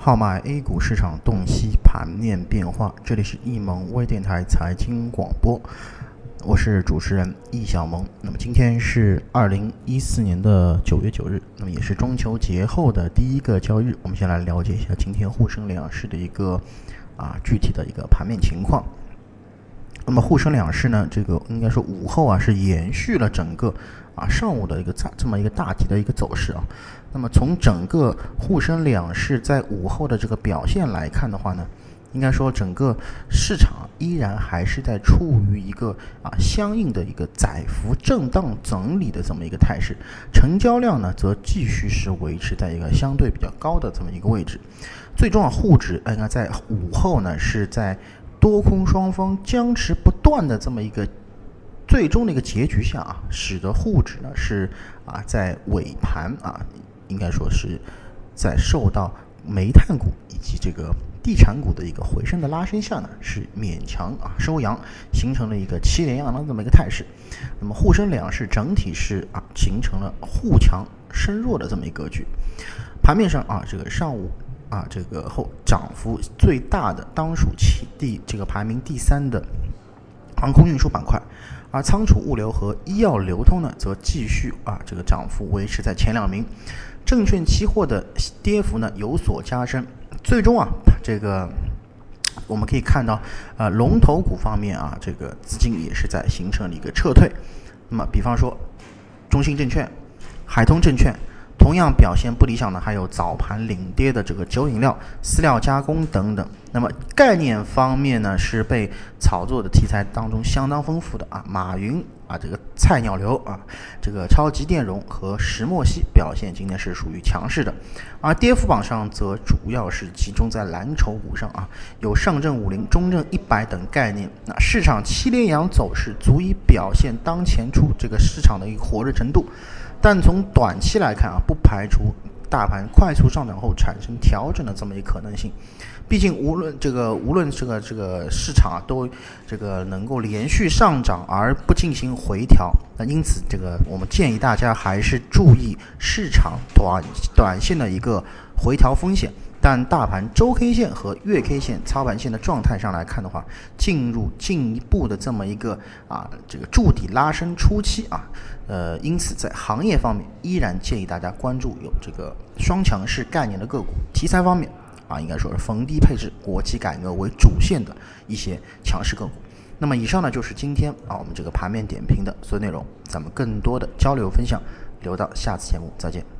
号脉 A 股市场洞悉盘面变化，这里是易盟微电台财经广播，我是主持人易小萌。那么今天是二零一四年的九月九日，那么也是中秋节后的第一个交易日。我们先来了解一下今天沪深两市的一个啊具体的一个盘面情况。那么沪深两市呢，这个应该说午后啊是延续了整个啊上午的一个这这么一个大体的一个走势啊。那么从整个沪深两市在午后的这个表现来看的话呢，应该说整个市场依然还是在处于一个啊相应的一个窄幅震荡整理的这么一个态势，成交量呢则继续是维持在一个相对比较高的这么一个位置。最终啊沪指应该在午后呢是在。多空双方僵持不断的这么一个最终的一个结局下啊，使得沪指呢是啊在尾盘啊，应该说是在受到煤炭股以及这个地产股的一个回升的拉升下呢，是勉强啊收阳，形成了一个七连阳的这么一个态势。那么沪深两市整体是啊形成了沪强深弱的这么一个格局。盘面上啊，这个上午。啊，这个后涨幅最大的当属其第这个排名第三的航空运输板块，而仓储物流和医药流通呢，则继续啊这个涨幅维持在前两名。证券期货的跌幅呢有所加深，最终啊这个我们可以看到啊龙头股方面啊这个资金也是在形成了一个撤退。那么比方说中信证券、海通证券。同样表现不理想的还有早盘领跌的这个酒饮料、饲料加工等等。那么概念方面呢，是被炒作的题材当中相当丰富的啊，马云啊，这个菜鸟流啊，这个超级电容和石墨烯表现今天是属于强势的，而跌幅榜上则主要是集中在蓝筹股上啊，有上证五零、中证一百等概念。那市场七连阳走势足以表现当前出这个市场的一个火热程度。但从短期来看啊，不排除大盘快速上涨后产生调整的这么一可能性。毕竟无论这个无论这个这个市场啊，都这个能够连续上涨而不进行回调。那因此，这个我们建议大家还是注意市场短短线的一个回调风险。但大盘周 K 线和月 K 线操盘线的状态上来看的话，进入进一步的这么一个啊这个筑底拉升初期啊，呃，因此在行业方面依然建议大家关注有这个双强势概念的个股，题材方面啊应该说是逢低配置国企改革为主线的一些强势个股。那么以上呢就是今天啊我们这个盘面点评的所有内容，咱们更多的交流分享留到下次节目再见。